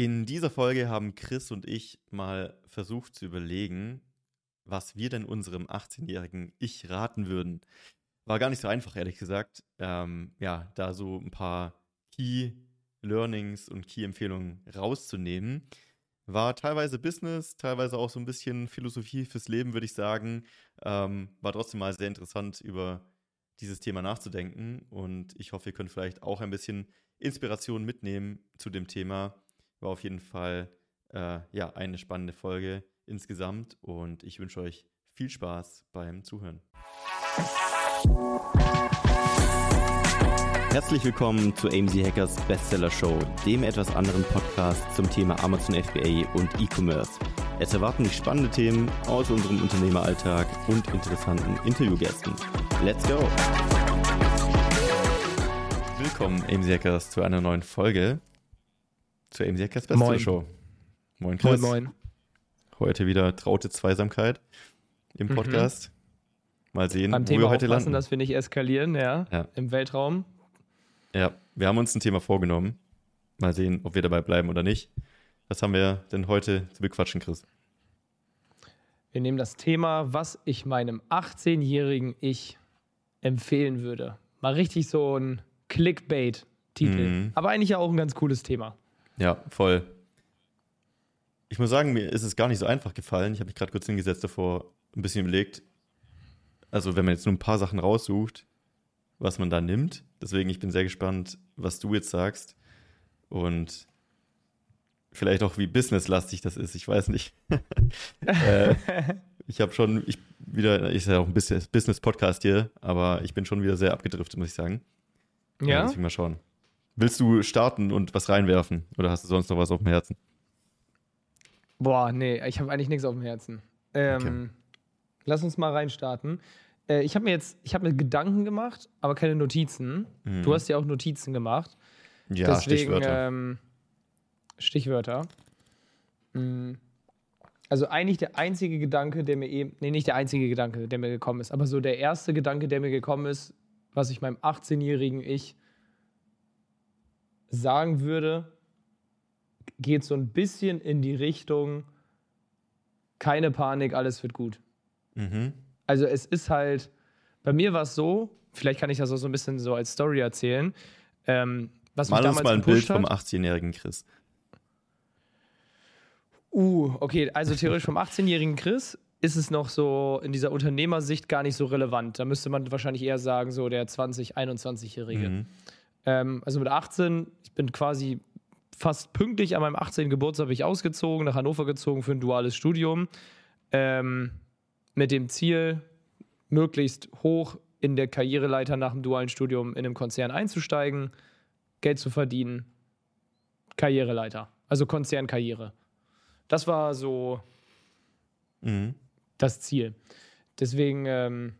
In dieser Folge haben Chris und ich mal versucht zu überlegen, was wir denn unserem 18-jährigen Ich raten würden. War gar nicht so einfach, ehrlich gesagt. Ähm, ja, da so ein paar Key Learnings und Key Empfehlungen rauszunehmen. War teilweise Business, teilweise auch so ein bisschen Philosophie fürs Leben, würde ich sagen. Ähm, war trotzdem mal sehr interessant, über dieses Thema nachzudenken. Und ich hoffe, ihr könnt vielleicht auch ein bisschen Inspiration mitnehmen zu dem Thema. War auf jeden Fall äh, ja, eine spannende Folge insgesamt und ich wünsche euch viel Spaß beim Zuhören. Herzlich willkommen zu AMZ Hackers Bestseller Show, dem etwas anderen Podcast zum Thema Amazon FBA und E-Commerce. Es erwarten dich spannende Themen aus unserem Unternehmeralltag und interessanten Interviewgästen. Let's go! Willkommen, AMZ Hackers, zu einer neuen Folge zur Hackers Bestseller Moin. Show. Moin, Chris. Moin, moin. Heute wieder traute Zweisamkeit im Mhm. Podcast. Mal sehen, Beim wo Thema wir heute landen. dass wir nicht eskalieren, ja, Ja. im Weltraum. Ja, wir haben uns ein Thema vorgenommen. Mal sehen, ob wir dabei bleiben oder nicht. Was haben wir denn heute zu bequatschen, Chris? Wir nehmen das Thema, was ich meinem 18-jährigen Ich empfehlen würde. Mal richtig so ein Clickbait-Titel. Mhm. Aber eigentlich ja auch ein ganz cooles Thema. Ja, voll. Ich muss sagen, mir ist es gar nicht so einfach gefallen. Ich habe mich gerade kurz hingesetzt davor, ein bisschen überlegt. Also, wenn man jetzt nur ein paar Sachen raussucht, was man da nimmt. Deswegen, ich bin sehr gespannt, was du jetzt sagst. Und vielleicht auch, wie businesslastig das ist. Ich weiß nicht. äh, ich habe schon, ich wieder, ist ja auch ein bisschen Business-Podcast hier, aber ich bin schon wieder sehr abgedriftet, muss ich sagen. Ja? deswegen mal schauen. Willst du starten und was reinwerfen? Oder hast du sonst noch was auf dem Herzen? Boah, nee, ich habe eigentlich nichts auf dem Herzen. Ähm, Lass uns mal reinstarten. Äh, ich habe mir jetzt, ich habe mir Gedanken gemacht, aber keine Notizen. Mhm. Du hast ja auch Notizen gemacht. Ja, Deswegen, Stichwörter. Ähm, Stichwörter. Mm. Also eigentlich der einzige Gedanke, der mir eben, nee, nicht der einzige Gedanke, der mir gekommen ist, aber so der erste Gedanke, der mir gekommen ist, was ich meinem 18-jährigen Ich sagen würde, geht so ein bisschen in die Richtung, keine Panik, alles wird gut. mhm. Also es ist halt, bei mir war es so, vielleicht kann ich das auch so ein bisschen so als Story erzählen, ähm, was Mal mich uns mal ein Bild gepusht vom hat. 18-jährigen Chris. Uh, okay, also theoretisch vom 18-jährigen Chris ist es noch so in dieser Unternehmersicht gar nicht so relevant. Da müsste man wahrscheinlich eher sagen, so der 20-, 21-Jährige. Mhm. Ähm, also mit 18, ich bin quasi fast pünktlich an meinem 18. Geburtstag bin ich ausgezogen, nach Hannover gezogen für ein duales Studium. Ähm, mit dem Ziel, möglichst hoch in der Karriereleiter nach dem dualen Studium in einem Konzern einzusteigen, Geld zu verdienen, Karriereleiter, also Konzernkarriere. Das war so Mhm. das Ziel. Deswegen, ähm,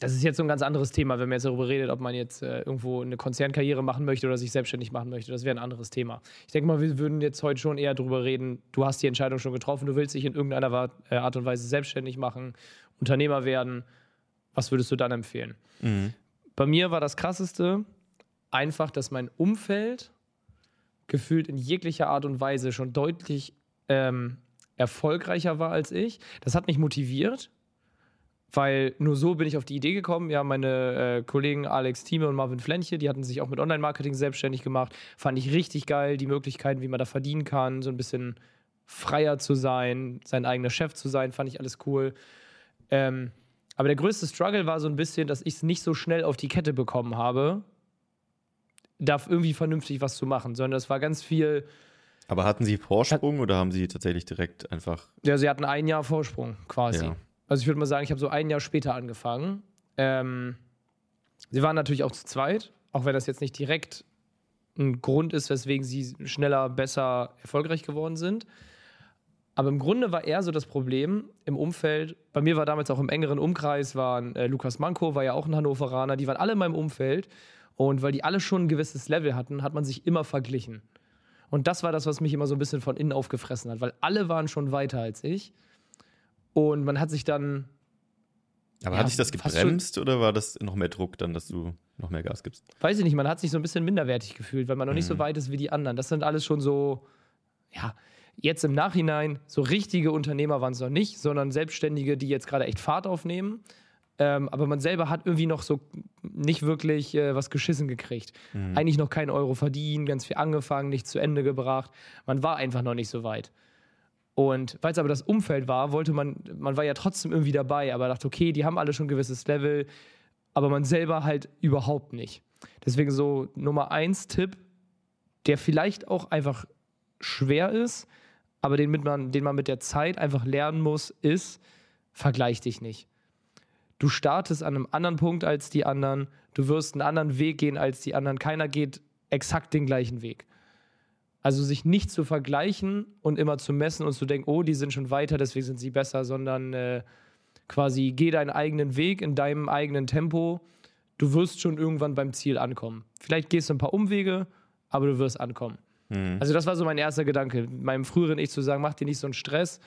das ist jetzt so ein ganz anderes Thema, wenn man jetzt darüber redet, ob man jetzt äh, irgendwo eine Konzernkarriere machen möchte oder sich selbstständig machen möchte. Das wäre ein anderes Thema. Ich denke mal, wir würden jetzt heute schon eher darüber reden, du hast die Entscheidung schon getroffen, du willst dich in irgendeiner äh, Art und Weise selbstständig machen, Unternehmer werden. Was würdest du dann empfehlen? Mhm. Bei mir war das Krasseste einfach, dass mein Umfeld gefühlt in jeglicher Art und Weise schon deutlich ähm, erfolgreicher war als ich. Das hat mich motiviert, weil nur so bin ich auf die Idee gekommen. Ja, meine äh, Kollegen Alex Thieme und Marvin Flenche, die hatten sich auch mit Online-Marketing selbstständig gemacht. Fand ich richtig geil, die Möglichkeiten, wie man da verdienen kann, so ein bisschen freier zu sein, sein eigener Chef zu sein, fand ich alles cool. Ähm, aber der größte Struggle war so ein bisschen, dass ich es nicht so schnell auf die Kette bekommen habe, da irgendwie vernünftig was zu machen, sondern das war ganz viel, Aber hatten sie Vorsprung oder haben sie tatsächlich direkt einfach. ja, sie hatten ein Jahr Vorsprung quasi. Ja. Also ich würde mal sagen, ich habe so ein Jahr später angefangen. Ähm, sie waren natürlich auch zu zweit, auch wenn das jetzt nicht direkt ein Grund ist, weswegen sie schneller, besser, erfolgreich geworden sind. Aber im Grunde war eher so das Problem im Umfeld. Bei mir war damals auch im engeren Umkreis, waren äh, Lukas Manko, war ja auch ein Hannoveraner, die waren alle in meinem Umfeld. Und weil die alle schon ein gewisses Level hatten, hat man sich immer verglichen. Und das war das, was mich immer so ein bisschen von innen aufgefressen hat, weil alle waren schon weiter als ich. Und man hat sich dann Aber Ja, hat dich das gebremst oder war das noch mehr Druck dann, dass du noch mehr Gas gibst? weiß ich nicht, man hat sich so ein bisschen minderwertig gefühlt, weil man noch nicht so Mhm. weit ist wie die anderen. Das sind alles schon so, ja, jetzt im Nachhinein, so richtige Unternehmer waren es noch nicht, sondern Selbstständige, die jetzt gerade echt Fahrt aufnehmen. Ähm, aber man selber hat irgendwie noch so nicht wirklich äh, was geschissen gekriegt. Mhm. Eigentlich noch keinen Euro verdienen, ganz viel angefangen, nicht zu Ende gebracht. Man war einfach noch nicht so weit. Und weil es aber das Umfeld war, wollte man, man war ja trotzdem irgendwie dabei, aber dachte, okay, die haben alle schon ein gewisses Level, aber man selber halt überhaupt nicht. Deswegen so Nummer eins Tipp, der vielleicht auch einfach schwer ist, aber den, mit man, den man mit der Zeit einfach lernen muss, ist, vergleich dich nicht. Du startest an einem anderen Punkt als die anderen, du wirst einen anderen Weg gehen als die anderen. Keiner geht exakt den gleichen Weg. Also sich nicht zu vergleichen und immer zu messen und zu denken, oh, die sind schon weiter, deswegen sind sie besser, sondern äh, quasi geh deinen eigenen Weg in deinem eigenen Tempo. Du wirst schon irgendwann beim Ziel ankommen. Vielleicht gehst du ein paar Umwege, aber du wirst ankommen. Mhm. Also das war so mein erster Gedanke, meinem früheren Ich zu sagen, mach dir nicht so einen Stress,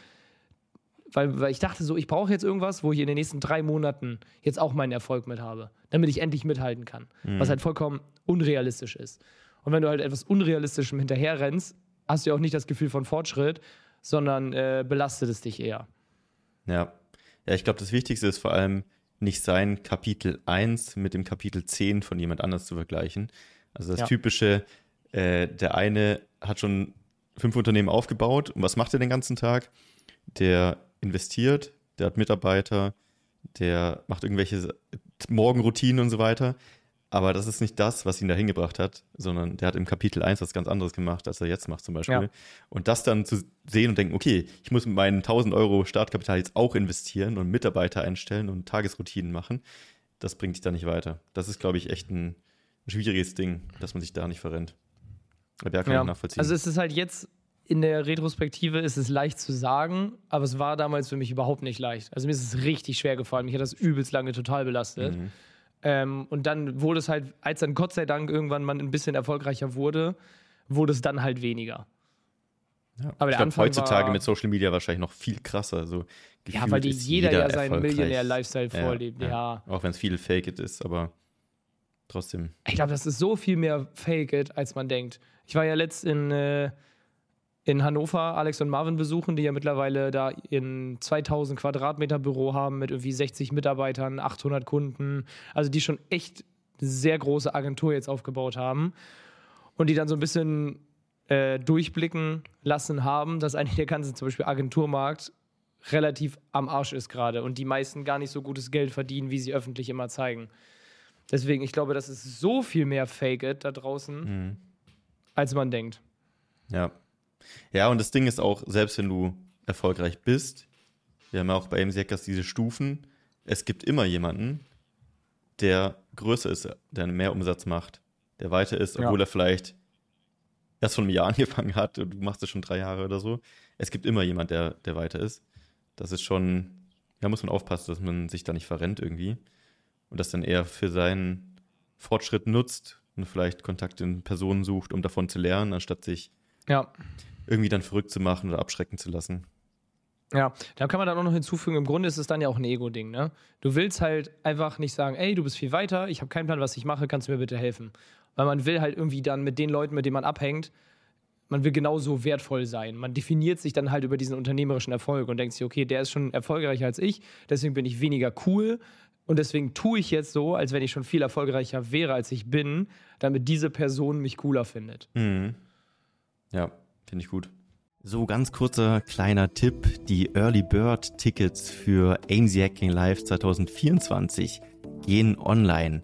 weil, weil ich dachte so, ich brauche jetzt irgendwas, wo ich in den nächsten drei Monaten jetzt auch meinen Erfolg mit habe, damit ich endlich mithalten kann, mhm. was halt vollkommen unrealistisch ist. Und wenn du halt etwas Unrealistischem hinterherrennst, hast du ja auch nicht das Gefühl von Fortschritt, sondern äh, belastet es dich eher. Ja, ja ich glaube, das Wichtigste ist vor allem nicht sein Kapitel 1 mit dem Kapitel 10 von jemand anders zu vergleichen. Also das ja. typische, äh, der eine hat schon fünf Unternehmen aufgebaut und was macht er den ganzen Tag? Der investiert, der hat Mitarbeiter, der macht irgendwelche Morgenroutinen und so weiter. Aber das ist nicht das, was ihn da hingebracht hat, sondern der hat im Kapitel 1 was ganz anderes gemacht, als er jetzt macht zum Beispiel. Ja. Und das dann zu sehen und denken, okay, ich muss mit meinen 1000 Euro Startkapital jetzt auch investieren und Mitarbeiter einstellen und Tagesroutinen machen, das bringt dich da nicht weiter. Das ist, glaube ich, echt ein, ein schwieriges Ding, dass man sich da nicht verrennt. Aber ja, kann ja. ich nachvollziehen. Also es ist halt jetzt in der Retrospektive ist es leicht zu sagen, aber es war damals für mich überhaupt nicht leicht. Also mir ist es richtig schwer gefallen. Mich hat das übelst lange total belastet. Mhm. Ähm, und dann wurde es halt, als dann Gott sei Dank irgendwann man ein bisschen erfolgreicher wurde, wurde es dann halt weniger. Ja. Aber ich glaube, heutzutage war, mit Social Media wahrscheinlich noch viel krasser. So ja, weil die jeder, jeder ja seinen Millionär-Lifestyle vorlebt. Ja, ja. Auch wenn es viel Fake it ist, aber trotzdem. Ich glaube, das ist so viel mehr Fake it, als man denkt. Ich war ja letzt in, äh, in Hannover Alex und Marvin besuchen, die ja mittlerweile da in 2000 Quadratmeter Büro haben mit irgendwie 60 Mitarbeitern, 800 Kunden, also die schon echt sehr große Agentur jetzt aufgebaut haben und die dann so ein bisschen äh, durchblicken lassen haben, dass eigentlich der ganze zum Beispiel Agenturmarkt relativ am Arsch ist gerade und die meisten gar nicht so gutes Geld verdienen, wie sie öffentlich immer zeigen. Deswegen, ich glaube, das ist so viel mehr Fake It da draußen, mhm. als man denkt. Ja, ja, und das Ding ist auch, selbst wenn du erfolgreich bist, wir haben ja auch bei MC Hackers diese Stufen, es gibt immer jemanden, der größer ist, der mehr Umsatz macht, der weiter ist, obwohl ja. er vielleicht erst vor einem Jahr angefangen hat und du machst es schon drei Jahre oder so. Es gibt immer jemand, der, der weiter ist. Das ist schon, da muss man aufpassen, dass man sich da nicht verrennt irgendwie und das dann eher für seinen Fortschritt nutzt und vielleicht Kontakt in Personen sucht, um davon zu lernen, anstatt sich ja irgendwie dann verrückt zu machen oder abschrecken zu lassen. Ja, da kann man dann auch noch hinzufügen, im Grunde ist es dann ja auch ein Ego-Ding, ne? Du willst halt einfach nicht sagen, ey, du bist viel weiter, ich habe keinen Plan, was ich mache, kannst du mir bitte helfen? Weil man will halt irgendwie dann mit den Leuten, mit denen man abhängt, man will genauso wertvoll sein. Man definiert sich dann halt über diesen unternehmerischen Erfolg und denkt sich, okay, der ist schon erfolgreicher als ich, deswegen bin ich weniger cool und deswegen tue ich jetzt so, als wenn ich schon viel erfolgreicher wäre, als ich bin, damit diese Person mich cooler findet. Mhm. Ja, Finde ich gut. So, ganz kurzer kleiner Tipp. Die Early Bird Tickets für AMZ Hacking Live 2024 gehen online.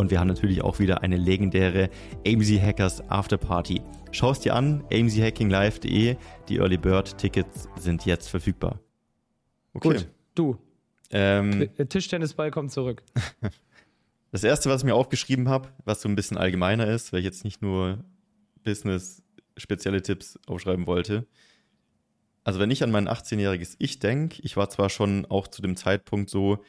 wir haben natürlich auch wieder eine legendäre AMZ Hackers Afterparty. Schau es dir an, amzhackinglive.de. Die Early Bird Tickets sind jetzt verfügbar. Okay. Gut, du, ähm, Der Tischtennisball kommt zurück. Das erste, was ich mir aufgeschrieben habe, was so ein bisschen allgemeiner ist, weil ich jetzt nicht nur Business-spezielle Tipps aufschreiben wollte, also wenn ich an mein 18-jähriges Ich denke, ich war zwar schon auch zu dem Zeitpunkt so,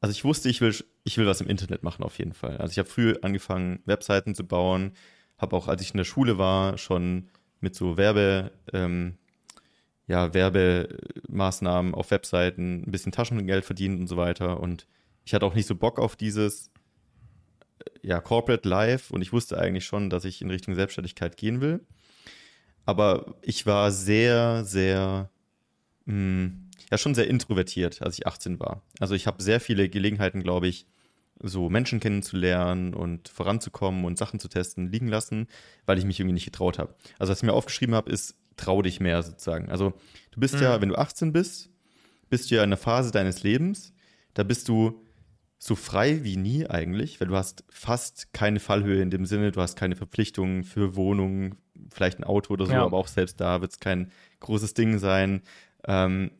also ich wusste, ich will, ich will was im Internet machen auf jeden Fall. Also ich habe früh angefangen, Webseiten zu bauen, habe auch, als ich in der Schule war, schon mit so Werbe, ähm, ja, Werbemaßnahmen auf Webseiten ein bisschen Taschengeld verdient und so weiter. Und ich hatte auch nicht so Bock auf dieses äh, ja, Corporate Life und ich wusste eigentlich schon, dass ich in Richtung Selbstständigkeit gehen will. Aber ich war sehr, sehr, mh, hm, ja, schon sehr introvertiert, als ich 18 war. Also ich habe sehr viele Gelegenheiten, glaube ich, so Menschen kennenzulernen und voranzukommen und Sachen zu testen, liegen lassen, weil ich mich irgendwie nicht getraut habe. Also was ich mir aufgeschrieben habe, ist, trau dich mehr sozusagen. Also du bist mhm. ja, wenn du 18 bist, bist du ja in einer Phase deines Lebens, da bist du so frei wie nie eigentlich, weil du hast fast keine Fallhöhe in dem Sinne, du hast keine Verpflichtungen für Wohnungen, vielleicht ein Auto oder so, ja. aber auch selbst da wird es kein großes Ding sein. Ähm,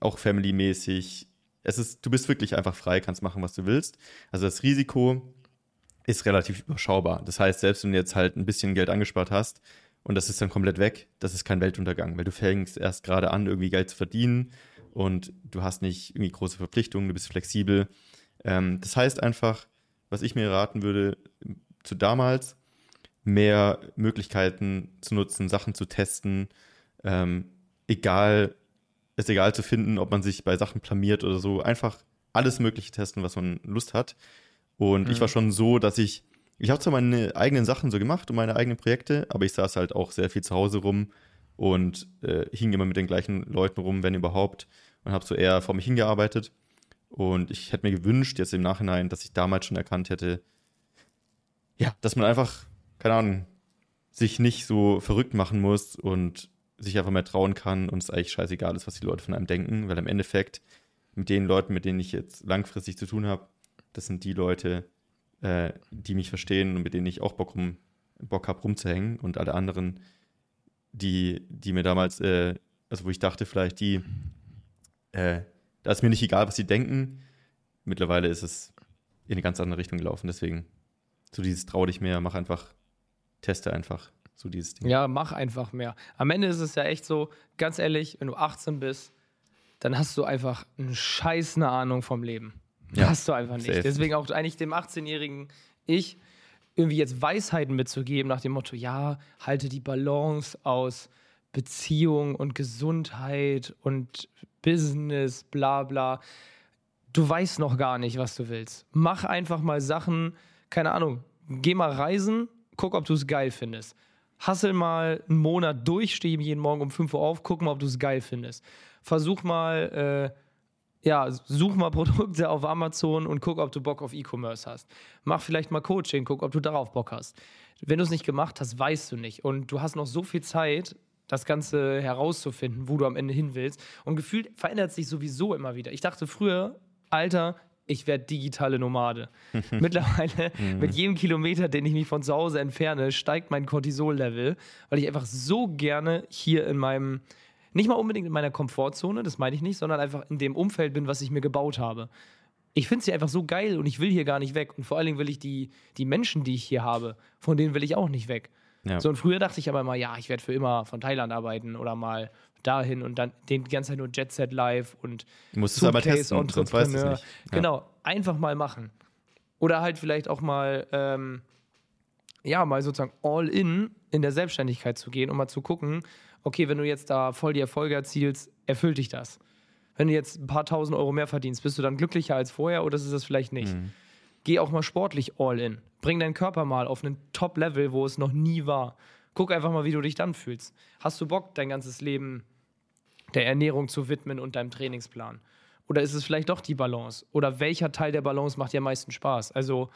auch family-mäßig. Es ist, du bist wirklich einfach frei, kannst machen, was du willst. Also das Risiko ist relativ überschaubar. Das heißt, selbst wenn du jetzt halt ein bisschen Geld angespart hast und das ist dann komplett weg, das ist kein Weltuntergang, weil du fängst erst gerade an, irgendwie Geld zu verdienen und du hast nicht irgendwie große Verpflichtungen, du bist flexibel. Ähm, das heißt einfach, was ich mir raten würde, zu damals, mehr Möglichkeiten zu nutzen, Sachen zu testen, ähm, egal, ist egal zu finden, ob man sich bei Sachen blamiert oder so, einfach alles Mögliche testen, was man Lust hat. Und mhm. ich war schon so, dass ich, ich habe zwar meine eigenen Sachen so gemacht und meine eigenen Projekte, aber ich saß halt auch sehr viel zu Hause rum und äh, hing immer mit den gleichen Leuten rum, wenn überhaupt, und habe so eher vor mich hingearbeitet. Und ich hätte mir gewünscht, jetzt im Nachhinein, dass ich damals schon erkannt hätte, ja, dass man einfach keine Ahnung, sich nicht so verrückt machen muss und sich einfach mehr trauen kann und es eigentlich scheißegal ist, was die Leute von einem denken, weil im Endeffekt mit den Leuten, mit denen ich jetzt langfristig zu tun habe, das sind die Leute, äh, die mich verstehen und mit denen ich auch Bock, rum, Bock habe rumzuhängen und alle anderen, die, die mir damals, äh, also wo ich dachte vielleicht, die, äh, da ist mir nicht egal, was sie denken. Mittlerweile ist es in eine ganz andere Richtung gelaufen, deswegen so dieses trau dich mehr, mach einfach teste einfach so dieses Ding. Ja, mach einfach mehr. Am Ende ist es ja echt so, ganz ehrlich, wenn du 18 bist, dann hast du einfach eine scheiß eine Ahnung vom Leben. Ja, hast du einfach nicht. Safe. Deswegen auch eigentlich dem 18-jährigen Ich irgendwie jetzt Weisheiten mitzugeben nach dem Motto, ja, halte die Balance aus Beziehung und Gesundheit und Business, bla bla. Du weißt noch gar nicht, was du willst. Mach einfach mal Sachen, keine Ahnung, geh mal reisen, guck, ob du es geil findest. Hassel mal einen Monat durch, steh jeden Morgen um 5 Uhr auf, guck mal, ob du es geil findest. Versuch mal, äh, ja, such mal Produkte auf Amazon und guck, ob du Bock auf E-Commerce hast. Mach vielleicht mal Coaching, guck, ob du darauf Bock hast. Wenn du es nicht gemacht hast, weißt du nicht. Und du hast noch so viel Zeit, das Ganze herauszufinden, wo du am Ende hin willst. Und gefühlt verändert sich sowieso immer wieder. Ich dachte früher, Alter, ich werde digitale Nomade. Mittlerweile, mhm. mit jedem Kilometer, den ich mich von zu Hause entferne, steigt mein Cortisol-Level, weil ich einfach so gerne hier in meinem, nicht mal unbedingt in meiner Komfortzone, das meine ich nicht, sondern einfach in dem Umfeld bin, was ich mir gebaut habe. Ich finde es hier einfach so geil und ich will hier gar nicht weg. Und vor allen Dingen will ich die, die Menschen, die ich hier habe, von denen will ich auch nicht weg. Ja. So, und früher dachte ich aber immer, ja, ich werde für immer von Thailand arbeiten oder mal dahin und dann den die ganze Zeit nur Jet Set Live und du musst es aber testen, sonst weißt du nicht. Ja. Genau, einfach mal machen. Oder halt vielleicht auch mal, ähm, ja, mal sozusagen all in in der Selbstständigkeit zu gehen und mal zu gucken, okay, wenn du jetzt da voll die Erfolge erzielst, erfüllt dich das. Wenn du jetzt ein paar tausend Euro mehr verdienst, bist du dann glücklicher als vorher oder ist es das vielleicht nicht? Mhm. Geh auch mal sportlich all in. Bring deinen Körper mal auf einen Top-Level, wo es noch nie war. Guck einfach mal, wie du dich dann fühlst. Hast du Bock, dein ganzes Leben der Ernährung zu widmen und deinem Trainingsplan? Oder ist es vielleicht doch die Balance? Oder welcher Teil der Balance macht dir am meisten Spaß? Also,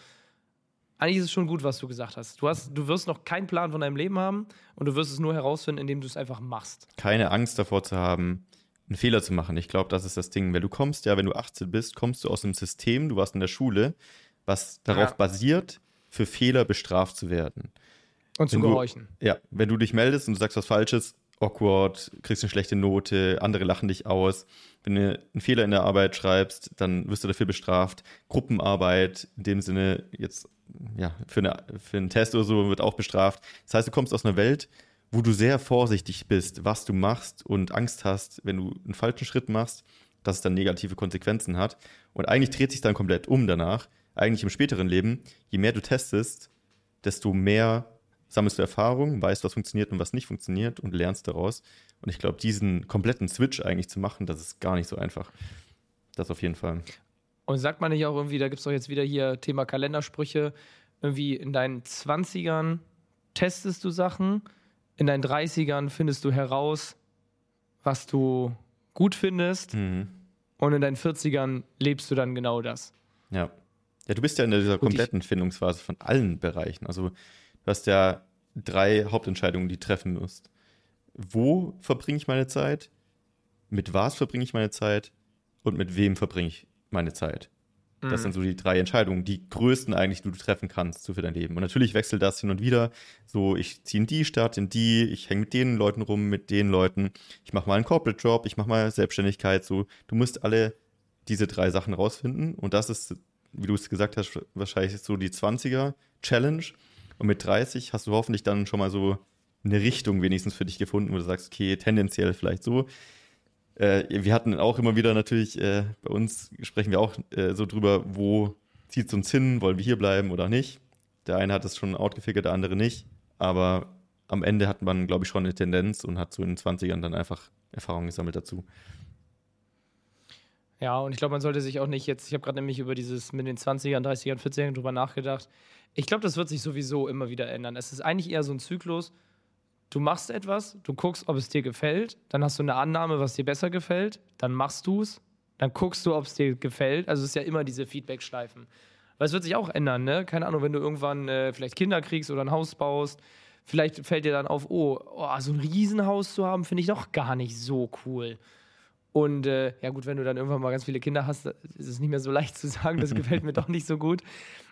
eigentlich ist es schon gut, was du gesagt hast. Du, hast. du wirst noch keinen Plan von deinem Leben haben und du wirst es nur herausfinden, indem du es einfach machst. Keine Angst davor zu haben, einen Fehler zu machen. Ich glaube, das ist das Ding. Weil du kommst ja, wenn du 18 bist, kommst du aus einem System, du warst in der Schule, was darauf ja. basiert, für Fehler bestraft zu werden. Und zu gehorchen. ja, wenn du dich meldest und du sagst was Falsches, awkward, kriegst eine schlechte Note, andere lachen dich aus. Wenn du einen Fehler in der Arbeit schreibst, dann wirst du dafür bestraft. Gruppenarbeit, in dem Sinne jetzt, ja, für, eine, für einen Test oder so wird auch bestraft. Das heißt, du kommst aus einer Welt, wo du sehr vorsichtig bist, was du machst und Angst hast, wenn du einen falschen Schritt machst, dass es dann negative Konsequenzen hat. Und eigentlich dreht sich dann komplett um danach. Eigentlich im späteren Leben, je mehr du testest, desto mehr sammelst du Erfahrung, weißt, was funktioniert und was nicht funktioniert und lernst daraus. Und ich glaube, diesen kompletten Switch eigentlich zu machen, das ist gar nicht so einfach. Das auf jeden Fall. Und sagt man nicht auch irgendwie, da gibt es doch jetzt wieder hier Thema Kalendersprüche, irgendwie in deinen 20ern testest du Sachen, in deinen 30ern findest du heraus, was du gut findest mhm. und in deinen 40ern lebst du dann genau das. Ja. Ja, du bist ja in dieser kompletten Findungsphase von allen Bereichen. Also du hast ja drei Hauptentscheidungen, die du treffen musst. Wo verbringe ich meine Zeit? Mit was verbringe ich meine Zeit? Und mit wem verbringe ich meine Zeit? Das sind mhm. so die drei Entscheidungen, die größten eigentlich, die du treffen kannst so für dein Leben. Und natürlich wechselt das hin und wieder. So, ich ziehe in die Stadt, in die, ich hänge mit den Leuten rum, mit den Leuten. Ich mache mal einen Corporate Job, ich mache mal Selbstständigkeit. So, du musst alle diese drei Sachen rausfinden. Und das ist, wie du es gesagt hast, wahrscheinlich so die 20er Challenge. Und mit 30 hast du hoffentlich dann schon mal so eine Richtung wenigstens für dich gefunden, wo du sagst, okay, tendenziell vielleicht so äh, wir hatten auch immer wieder natürlich, äh, bei uns sprechen wir auch äh, so drüber, wo zieht es uns hin, wollen wir hier bleiben oder nicht. Der eine hat es schon outgefickert, der andere nicht. Aber am Ende hat man, glaube ich, schon eine Tendenz und hat so in den 20ern dann einfach Erfahrungen gesammelt dazu. Ja, und ich glaube, man sollte sich auch nicht jetzt, ich habe gerade nämlich über dieses mit den 20ern, 30ern, 40ern drüber nachgedacht. Ich glaube, das wird sich sowieso immer wieder ändern. Es ist eigentlich eher so ein Zyklus, du machst etwas, du guckst, ob es dir gefällt, dann hast du eine Annahme, was dir besser gefällt, dann machst du es, dann guckst du, ob es dir gefällt. Also es ist ja immer diese Feedback-Schleifen. Weil es wird sich auch ändern, ne? Keine Ahnung, wenn du irgendwann äh, vielleicht Kinder kriegst oder ein Haus baust, vielleicht fällt dir dann auf, oh, oh so ein Riesenhaus zu haben, finde ich doch gar nicht so cool. Und äh, ja gut, wenn du dann irgendwann mal ganz viele Kinder hast, ist es nicht mehr so leicht zu sagen, das gefällt mir doch nicht so gut.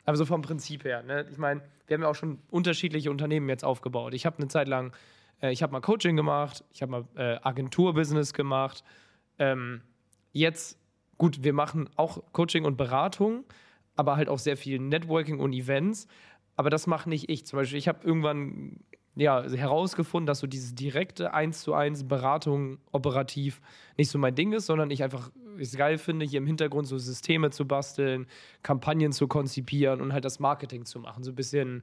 Aber so vom Prinzip her, ne? ich meine, wir haben ja auch schon unterschiedliche Unternehmen jetzt aufgebaut. Ich habe eine Zeit lang, äh, ich habe mal Coaching gemacht, ich habe mal äh, Agenturbusiness gemacht. Ähm, jetzt, gut, wir machen auch Coaching und Beratung, aber halt auch sehr viel Networking und Events. Aber das mache nicht ich. Zum Beispiel, ich habe irgendwann ja, herausgefunden, dass so diese direkte 1 zu 1 Beratung operativ nicht so mein Ding ist, sondern ich einfach es geil finde, hier im Hintergrund so Systeme zu basteln, Kampagnen zu konzipieren und halt das Marketing zu machen. So ein bisschen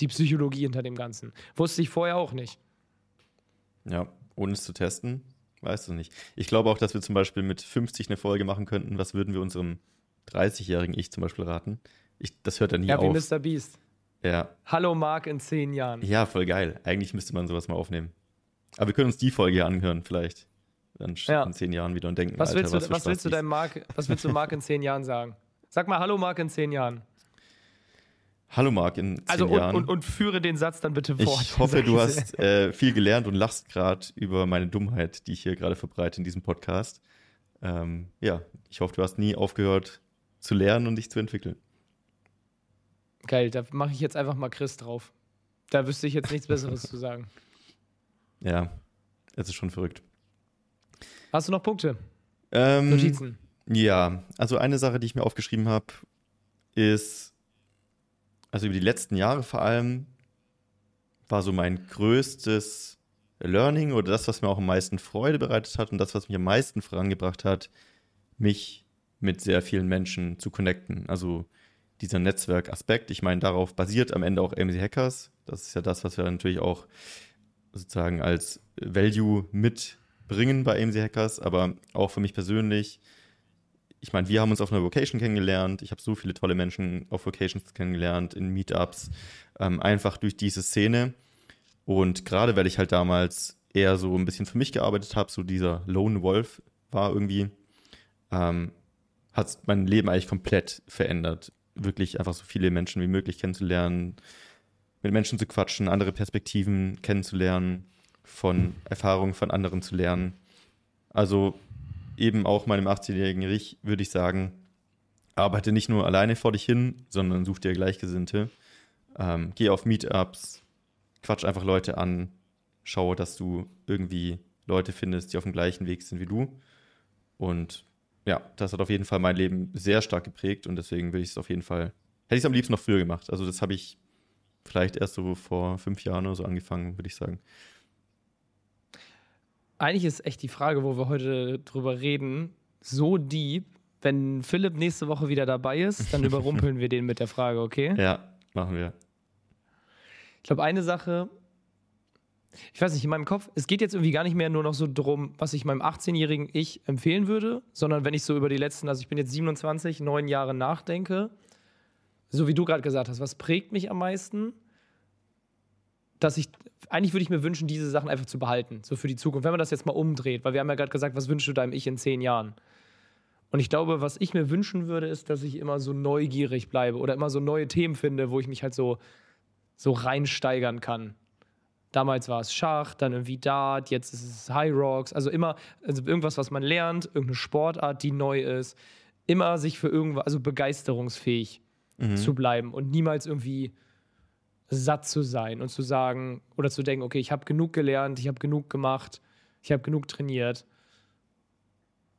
die Psychologie hinter dem Ganzen. Wusste ich vorher auch nicht. Ja, ohne es zu testen, weißt du nicht. Ich glaube auch, dass wir zum Beispiel mit 50 eine Folge machen könnten. Was würden wir unserem 30-jährigen Ich zum Beispiel raten? Ich, das hört er nie ja, auf. Ja, wie Mr. Beast. Ja. Hallo Marc in zehn Jahren. Ja, voll geil. Eigentlich müsste man sowas mal aufnehmen. Aber wir können uns die Folge hier anhören, vielleicht. Dann ja. in zehn Jahren wieder und denken, was Alter, willst du, was, was willst du deinem Marc, was willst du Marc in zehn Jahren sagen? Sag mal Hallo Marc in zehn Jahren. Hallo Marc in zehn also und, Jahren. Und, und, führe den Satz dann bitte fort. Ich hoffe, du hast äh, viel gelernt und lachst gerade über meine Dummheit, die ich hier gerade verbreite in diesem Podcast. Ähm, ja, ich hoffe, du hast nie aufgehört zu lernen und dich zu entwickeln. Geil, da mache ich jetzt einfach mal Chris drauf. Da wüsste ich jetzt nichts Besseres zu sagen. Ja, es ist schon verrückt. Hast du noch Punkte? Ähm, Notizen? Ja, also eine Sache, die ich mir aufgeschrieben habe, ist, also über die letzten Jahre vor allem, war so mein größtes Learning oder das, was mir auch am meisten Freude bereitet hat und das, was mich am meisten vorangebracht hat, mich mit sehr vielen Menschen zu connecten. Also dieser Netzwerkaspekt. Ich meine, darauf basiert am Ende auch AMC Hackers. Das ist ja das, was wir natürlich auch sozusagen als Value mitbringen bei AMC Hackers, aber auch für mich persönlich. Ich meine, wir haben uns auf einer Vocation kennengelernt. Ich habe so viele tolle Menschen auf Vocations kennengelernt, in Meetups, ähm, einfach durch diese Szene. Und gerade weil ich halt damals eher so ein bisschen für mich gearbeitet habe, so dieser Lone Wolf war irgendwie, ähm, hat mein Leben eigentlich komplett verändert wirklich einfach so viele Menschen wie möglich kennenzulernen, mit Menschen zu quatschen, andere Perspektiven kennenzulernen, von Erfahrungen von anderen zu lernen. Also eben auch meinem 18-jährigen Rich würde ich sagen, arbeite nicht nur alleine vor dich hin, sondern such dir Gleichgesinnte. Ähm, geh auf Meetups, quatsch einfach Leute an, schaue, dass du irgendwie Leute findest, die auf dem gleichen Weg sind wie du. Und ja, das hat auf jeden Fall mein Leben sehr stark geprägt und deswegen würde ich es auf jeden Fall, hätte ich es am liebsten noch früher gemacht. Also das habe ich vielleicht erst so vor fünf Jahren oder so angefangen, würde ich sagen. eigentlich ist echt die Frage, wo wir heute drüber reden, so deep. Wenn Philipp nächste Woche wieder dabei ist, dann überrumpeln wir den mit der Frage, okay? Ja, machen wir. Ich glaube, eine Sache, ich weiß nicht, in meinem Kopf, es geht jetzt irgendwie gar nicht mehr nur noch so drum, was ich meinem 18-jährigen Ich empfehlen würde, sondern wenn ich so über die letzten, also ich bin jetzt 27, neun Jahre nachdenke, so wie du gerade gesagt hast, was prägt mich am meisten? Dass ich, eigentlich würde ich mir wünschen, diese Sachen einfach zu behalten, so für die Zukunft. Wenn man das jetzt mal umdreht, weil wir haben ja gerade gesagt, was wünschst du deinem Ich in zehn Jahren? Und ich glaube, was ich mir wünschen würde, ist, dass ich immer so neugierig bleibe oder immer so neue Themen finde, wo ich mich halt so, so reinsteigern kann. Damals war es Schach, dann irgendwie Dart, jetzt ist es High Rocks. Also immer also irgendwas, was man lernt, irgendeine Sportart, die neu ist. Immer sich für irgendwas, also begeisterungsfähig mhm. zu bleiben und niemals irgendwie satt zu sein und zu sagen oder zu denken, okay, ich habe genug gelernt, ich habe genug gemacht, ich habe genug trainiert.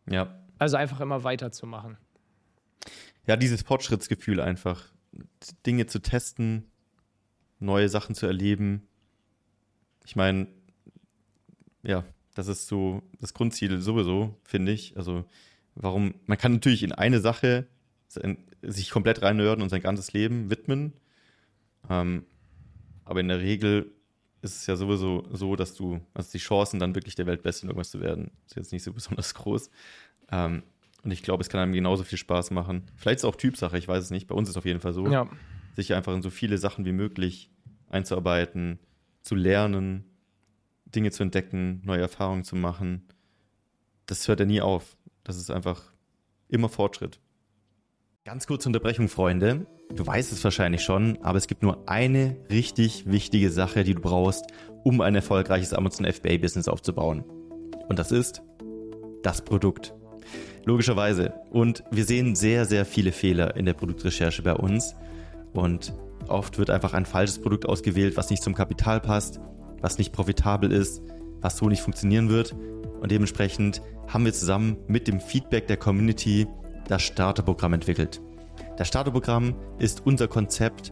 Ja. Also einfach immer weiterzumachen. Ja, dieses Fortschrittsgefühl einfach, Dinge zu testen, neue Sachen zu erleben. Ich meine, ja, das ist so das Grundziel sowieso, finde ich. Also, warum, man kann natürlich in eine Sache sich komplett reinhören und sein ganzes Leben widmen. Ähm, aber in der Regel ist es ja sowieso so, dass du, also die Chancen, dann wirklich der Weltbeste in irgendwas zu werden, ist jetzt nicht so besonders groß. Ähm, und ich glaube, es kann einem genauso viel Spaß machen. Vielleicht ist es auch Typsache, ich weiß es nicht. Bei uns ist es auf jeden Fall so, ja. sich einfach in so viele Sachen wie möglich einzuarbeiten, zu lernen, Dinge zu entdecken, neue Erfahrungen zu machen. Das hört ja nie auf. Das ist einfach immer Fortschritt. Ganz kurze Unterbrechung, Freunde. Du weißt es wahrscheinlich schon, aber es gibt nur eine richtig wichtige Sache, die du brauchst, um ein erfolgreiches Amazon FBA-Business aufzubauen. Und das ist das Produkt. Logischerweise. Und wir sehen sehr, sehr viele Fehler in der Produktrecherche bei uns. Und oft wird einfach ein falsches Produkt ausgewählt, was nicht zum Kapital passt, was nicht profitabel ist, was so nicht funktionieren wird. Und dementsprechend haben wir zusammen mit dem Feedback der Community das Starterprogramm entwickelt. Das Starterprogramm ist unser Konzept,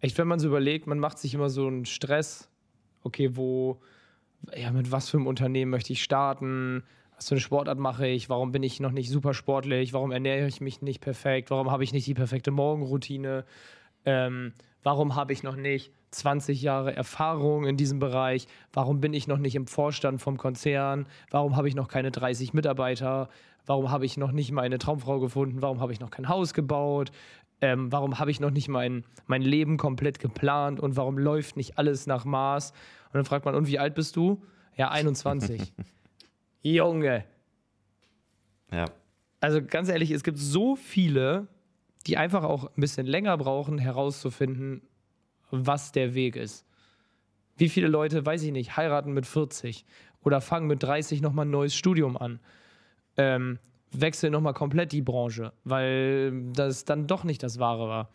Echt, wenn man so überlegt, man macht sich immer so einen Stress, okay, wo, ja, mit was für einem Unternehmen möchte ich starten? Was für eine Sportart mache ich? Warum bin ich noch nicht super sportlich? Warum ernähre ich mich nicht perfekt? Warum habe ich nicht die perfekte Morgenroutine? Ähm, warum habe ich noch nicht 20 Jahre Erfahrung in diesem Bereich? Warum bin ich noch nicht im Vorstand vom Konzern? Warum habe ich noch keine 30 Mitarbeiter? Warum habe ich noch nicht meine Traumfrau gefunden? Warum habe ich noch kein Haus gebaut? Ähm, warum habe ich noch nicht mein, mein Leben komplett geplant? Und warum läuft nicht alles nach Maß? Und dann fragt man, und wie alt bist du? Ja, 21. Junge. Ja. Also ganz ehrlich, es gibt so viele, die einfach auch ein bisschen länger brauchen, herauszufinden, was der Weg ist. Wie viele Leute, weiß ich nicht, heiraten mit 40 oder fangen mit 30 nochmal ein neues Studium an ähm, wechsle nochmal komplett die Branche, weil das dann doch nicht das Wahre war.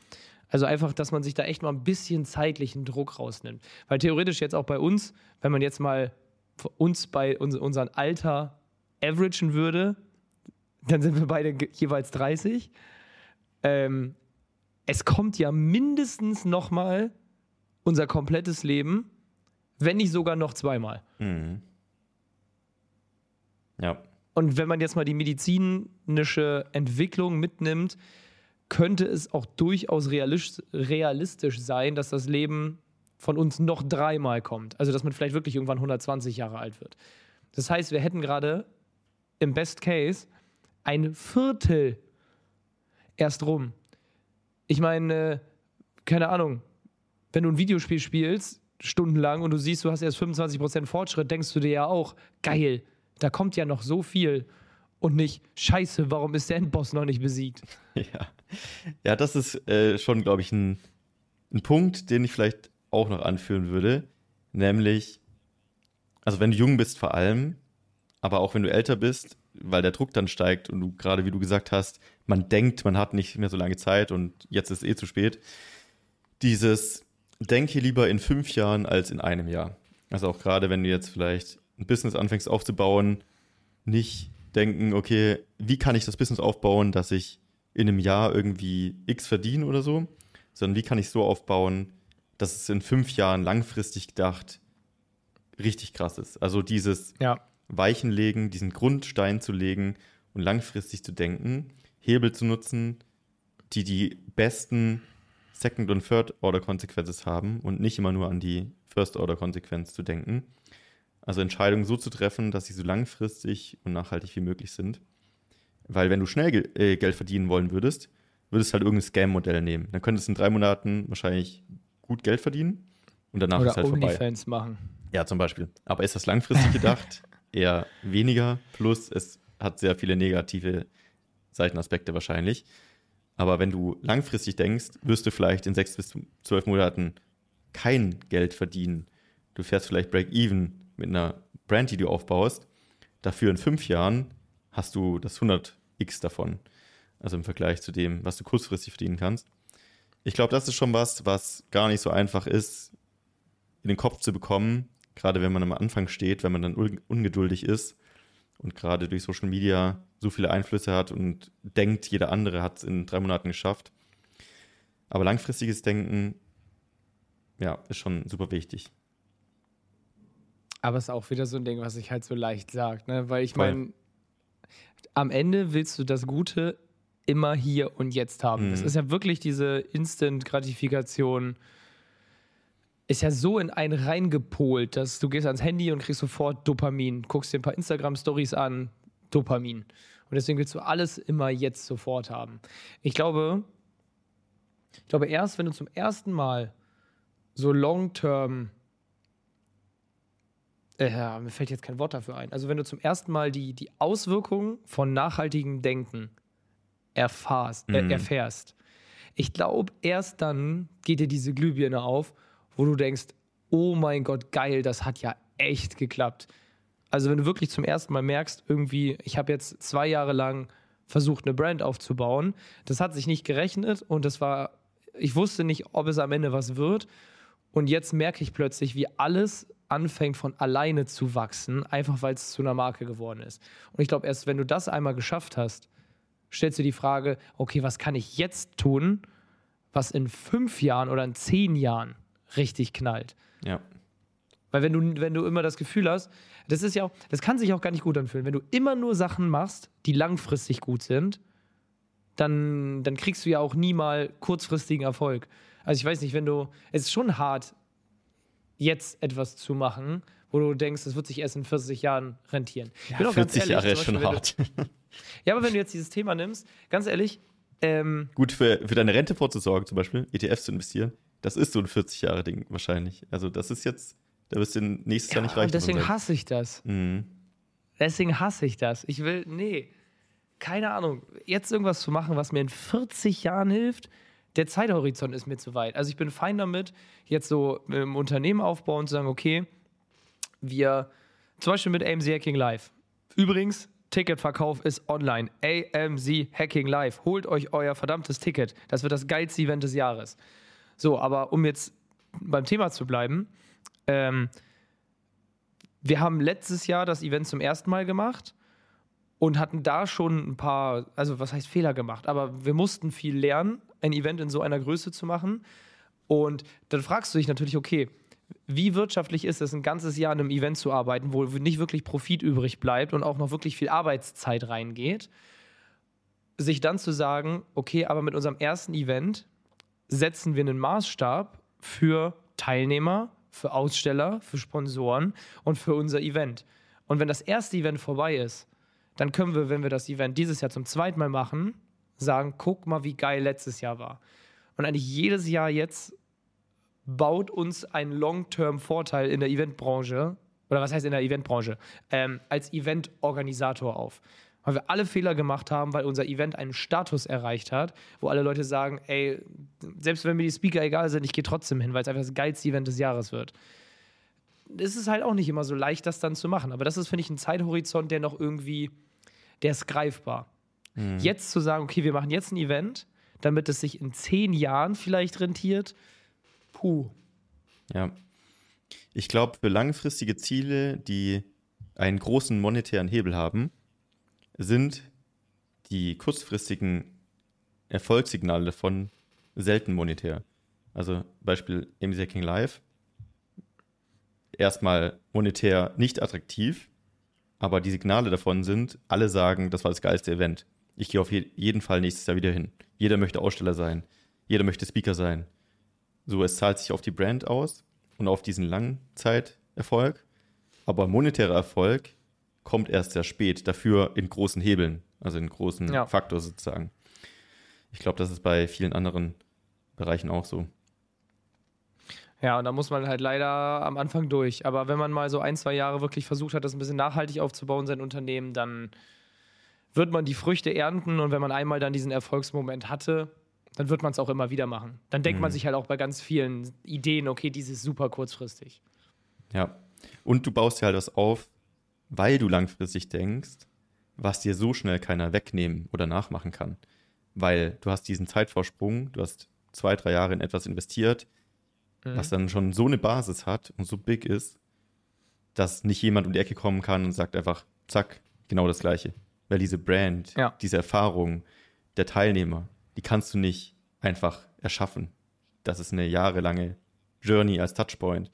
Also einfach, dass man sich da echt mal ein bisschen zeitlichen Druck rausnimmt. Weil theoretisch jetzt auch bei uns, wenn man jetzt mal uns bei uns, unserem Alter averagen würde, dann sind wir beide jeweils 30. Ähm, es kommt ja mindestens nochmal unser komplettes Leben, wenn nicht sogar noch zweimal. Mhm. Ja. Und wenn man jetzt mal die medizinische Entwicklung mitnimmt, könnte es auch durchaus realistisch sein, dass das Leben von uns noch dreimal kommt. Also, dass man vielleicht wirklich irgendwann 120 Jahre alt wird. Das heißt, wir hätten gerade im Best Case ein Viertel erst rum. Ich meine, keine Ahnung, wenn du ein Videospiel spielst, stundenlang und du siehst, du hast erst 25% Fortschritt, denkst du dir ja auch, geil, da kommt ja noch so viel. Und nicht, scheiße, warum ist der Endboss noch nicht besiegt? Ja, ja das ist äh, schon, glaube ich, ein, ein Punkt, den ich vielleicht auch noch anführen würde. Nämlich, also wenn du jung bist vor allem, aber auch wenn du älter bist, weil der Druck dann steigt und du gerade, wie du gesagt hast, man denkt, man hat nicht mehr so lange Zeit und jetzt ist eh zu spät. Dieses denke lieber in fünf Jahren als in einem Jahr. Also auch gerade, wenn du jetzt vielleicht ein Business anfängst aufzubauen, nicht denken, okay, wie kann ich das Business aufbauen, dass ich in einem Jahr irgendwie X verdiene oder so, sondern wie kann ich so aufbauen, dass es in fünf Jahren langfristig gedacht richtig krass ist. Also dieses ja. Weichen legen, diesen Grundstein zu legen und langfristig zu denken, Hebel zu nutzen, die die besten Second- und Third-Order-Consequences haben und nicht immer nur an die First-Order-Konsequenz zu denken. Also Entscheidungen so zu treffen, dass sie so langfristig und nachhaltig wie möglich sind. Weil wenn du schnell ge äh, Geld verdienen wollen würdest, würdest du halt irgendein Scam-Modell nehmen. Dann könntest du in drei Monaten wahrscheinlich gut Geld verdienen und danach Oder ist halt Only vorbei. Fans machen. Ja, zum Beispiel. Aber ist das langfristig gedacht? Eher weniger. Plus es hat sehr viele negative Seitenaspekte wahrscheinlich. Aber wenn du langfristig denkst, wirst du vielleicht in sechs bis zwölf Monaten kein Geld verdienen. Du fährst vielleicht Break-Even mit einer Brand, die du aufbaust. Dafür in fünf Jahren hast du das 100x davon. Also im Vergleich zu dem, was du kurzfristig verdienen kannst. Ich glaube, das ist schon was, was gar nicht so einfach ist, in den Kopf zu bekommen, gerade wenn man am Anfang steht, wenn man dann ungeduldig ist und gerade durch Social Media so viele Einflüsse hat und denkt, jeder andere hat es in drei Monaten geschafft. Aber langfristiges Denken, ja, ist schon super wichtig. Aber es ist auch wieder so ein Ding, was ich halt so leicht sage, ne? Weil ich meine, am Ende willst du das Gute immer hier und jetzt haben. Mhm. Das ist ja wirklich diese Instant-Gratifikation ist ja so in einen reingepolt, dass du gehst ans Handy und kriegst sofort Dopamin, guckst dir ein paar Instagram-Stories an, Dopamin. Und deswegen willst du alles immer jetzt sofort haben. Ich glaube, ich glaube, erst wenn du zum ersten Mal so long-term, äh, mir fällt jetzt kein Wort dafür ein, also wenn du zum ersten Mal die, die Auswirkungen von nachhaltigem Denken erfahrst, äh, mhm. erfährst, ich glaube, erst dann geht dir diese Glühbirne auf wo du denkst, oh mein Gott, geil, das hat ja echt geklappt. Also wenn du wirklich zum ersten Mal merkst, irgendwie, ich habe jetzt zwei Jahre lang versucht, eine Brand aufzubauen, das hat sich nicht gerechnet und das war, ich wusste nicht, ob es am Ende was wird. Und jetzt merke ich plötzlich, wie alles anfängt von alleine zu wachsen, einfach weil es zu einer Marke geworden ist. Und ich glaube, erst wenn du das einmal geschafft hast, stellst du die Frage, okay, was kann ich jetzt tun, was in fünf Jahren oder in zehn Jahren richtig knallt. Ja. Weil wenn du, wenn du immer das Gefühl hast, das ist ja auch, das kann sich auch gar nicht gut anfühlen. Wenn du immer nur Sachen machst, die langfristig gut sind, dann, dann kriegst du ja auch nie mal kurzfristigen Erfolg. Also ich weiß nicht, wenn du, es ist schon hart, jetzt etwas zu machen, wo du denkst, das wird sich erst in 40 Jahren rentieren. Ja, 40 ehrlich, Jahre ist schon hart. Du, ja, aber wenn du jetzt dieses Thema nimmst, ganz ehrlich. Ähm, Gut, für, für deine Rente vorzusorgen, zum Beispiel, ETFs zu investieren, das ist so ein 40-Jahre-Ding wahrscheinlich. Also das ist jetzt, da wirst du nächstes ja, Jahr nicht reich. Deswegen hasse ich das. Mhm. Deswegen hasse ich das. Ich will, nee, keine Ahnung, jetzt irgendwas zu machen, was mir in 40 Jahren hilft, der Zeithorizont ist mir zu weit. Also ich bin fein damit, jetzt so im Unternehmen aufbauen und zu sagen, okay, wir, zum Beispiel mit AMZ Hacking Live. Übrigens, Ticketverkauf ist online. AMZ Hacking Live. Holt euch euer verdammtes Ticket. Das wird das geilste Event des Jahres. So, aber um jetzt beim Thema zu bleiben, ähm, wir haben letztes Jahr das Event zum ersten Mal gemacht und hatten da schon ein paar, also was heißt Fehler gemacht, aber wir mussten viel lernen, ein Event in so einer Größe zu machen. Und dann fragst du dich natürlich, okay, wie wirtschaftlich ist es, ein ganzes Jahr an einem Event zu arbeiten, wo nicht wirklich Profit übrig bleibt und auch noch wirklich viel Arbeitszeit reingeht? Sich dann zu sagen, okay, aber mit unserem ersten Event setzen wir einen Maßstab für Teilnehmer, für Aussteller, für Sponsoren und für unser Event. Und wenn das erste Event vorbei ist, dann können wir, wenn wir das Event dieses Jahr zum zweiten Mal machen, sagen, guck mal, wie geil letztes Jahr war. Und eigentlich jedes Jahr jetzt baut uns ein Long-Term-Vorteil in der Eventbranche, oder was heißt in der Eventbranche, ähm, als Eventorganisator auf. Weil wir alle Fehler gemacht haben, weil unser Event einen Status erreicht hat, wo alle Leute sagen, ey, selbst wenn mir die Speaker egal sind, ich gehe trotzdem hin, weil es einfach das geilste Event des Jahres wird. Es ist halt auch nicht immer so leicht, das dann zu machen. Aber das ist, finde ich, ein Zeithorizont, der noch irgendwie, der ist greifbar. Mhm. Jetzt zu sagen, okay, wir machen jetzt ein Event, damit es sich in zehn Jahren vielleicht rentiert, puh. Ja. Ich glaube, für langfristige Ziele, die einen großen monetären Hebel haben, sind die kurzfristigen Erfolgssignale davon selten monetär. Also Beispiel MC King Live. Erstmal monetär nicht attraktiv, aber die Signale davon sind, alle sagen, das war das geilste Event. Ich gehe auf jeden Fall nächstes Jahr wieder hin. Jeder möchte Aussteller sein. Jeder möchte Speaker sein. So, es zahlt sich auf die Brand aus und auf diesen Langzeiterfolg. Aber monetärer Erfolg kommt erst sehr spät, dafür in großen Hebeln, also in großen ja. Faktor sozusagen. Ich glaube, das ist bei vielen anderen Bereichen auch so. Ja, und da muss man halt leider am Anfang durch. Aber wenn man mal so ein, zwei Jahre wirklich versucht hat, das ein bisschen nachhaltig aufzubauen, sein Unternehmen, dann wird man die Früchte ernten. Und wenn man einmal dann diesen Erfolgsmoment hatte, dann wird man es auch immer wieder machen. Dann denkt mhm. man sich halt auch bei ganz vielen Ideen, okay, dieses super kurzfristig. Ja. Und du baust dir halt was auf, weil du langfristig denkst, was dir so schnell keiner wegnehmen oder nachmachen kann. Weil du hast diesen Zeitvorsprung, du hast zwei, drei Jahre in etwas investiert, mhm. was dann schon so eine Basis hat und so big ist, dass nicht jemand um die Ecke kommen kann und sagt einfach, zack, genau das Gleiche. Weil diese Brand, ja. diese Erfahrung der Teilnehmer, die kannst du nicht einfach erschaffen. Das ist eine jahrelange Journey als Touchpoint.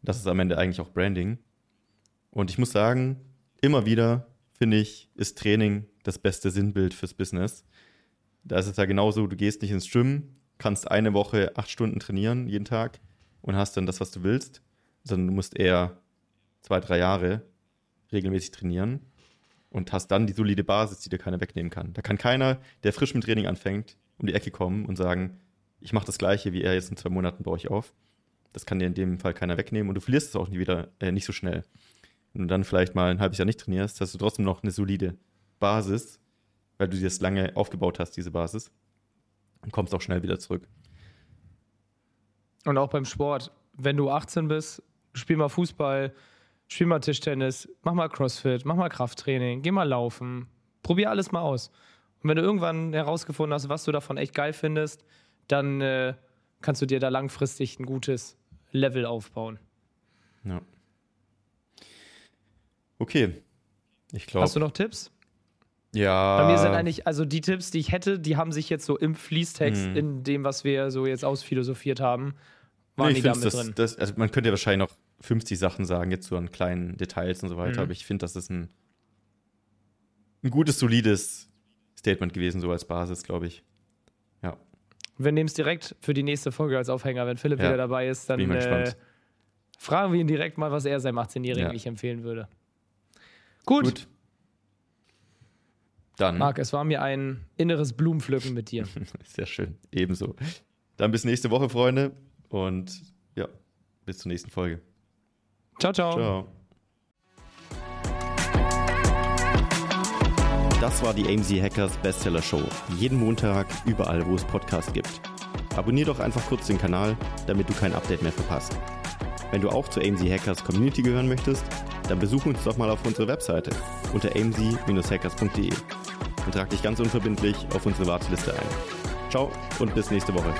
Das ist am Ende eigentlich auch Branding. Und ich muss sagen, immer wieder finde ich, ist Training das beste Sinnbild fürs Business. Da ist es ja genauso, du gehst nicht ins Gym, kannst eine Woche acht Stunden trainieren, jeden Tag, und hast dann das, was du willst, sondern du musst eher zwei, drei Jahre regelmäßig trainieren und hast dann die solide Basis, die dir keiner wegnehmen kann. Da kann keiner, der frisch mit Training anfängt, um die Ecke kommen und sagen, ich mache das gleiche wie er jetzt in zwei Monaten baue ich auf. Das kann dir in dem Fall keiner wegnehmen und du verlierst es auch nie wieder, äh, nicht so schnell. Wenn du dann vielleicht mal ein halbes Jahr nicht trainierst, hast du trotzdem noch eine solide Basis, weil du dir das lange aufgebaut hast, diese Basis. Und kommst auch schnell wieder zurück. Und auch beim Sport, wenn du 18 bist, spiel mal Fußball, spiel mal Tischtennis, mach mal Crossfit, mach mal Krafttraining, geh mal laufen, probier alles mal aus. Und wenn du irgendwann herausgefunden hast, was du davon echt geil findest, dann äh, kannst du dir da langfristig ein gutes Level aufbauen. Ja. Okay. Ich glaube. Hast du noch Tipps? Ja. Bei mir sind eigentlich, also die Tipps, die ich hätte, die haben sich jetzt so im Fließtext, hm. in dem, was wir so jetzt ausphilosophiert haben, waren nee, die damit das, drin. Das, also man könnte ja wahrscheinlich noch 50 Sachen sagen, jetzt so an kleinen Details und so weiter, mhm. aber ich finde, das ist ein, ein gutes, solides Statement gewesen, so als Basis, glaube ich. Ja. Wir nehmen es direkt für die nächste Folge als Aufhänger. Wenn Philipp ja. wieder dabei ist, dann äh, fragen wir ihn direkt mal, was er seinem 18-Jährigen ja. empfehlen würde. Gut. Gut. Dann. Marc, es war mir ein inneres Blumenpflücken mit dir. Sehr schön. Ebenso. Dann bis nächste Woche, Freunde. Und ja, bis zur nächsten Folge. Ciao, ciao. Ciao. Das war die AMZ Hackers Bestseller Show. Jeden Montag, überall, wo es Podcasts gibt. Abonnier doch einfach kurz den Kanal, damit du kein Update mehr verpasst. Wenn du auch zur AMZ Hackers Community gehören möchtest, dann besuch uns doch mal auf unserer Webseite unter amz-hackers.de und trag dich ganz unverbindlich auf unsere Warteliste ein. Ciao und bis nächste Woche.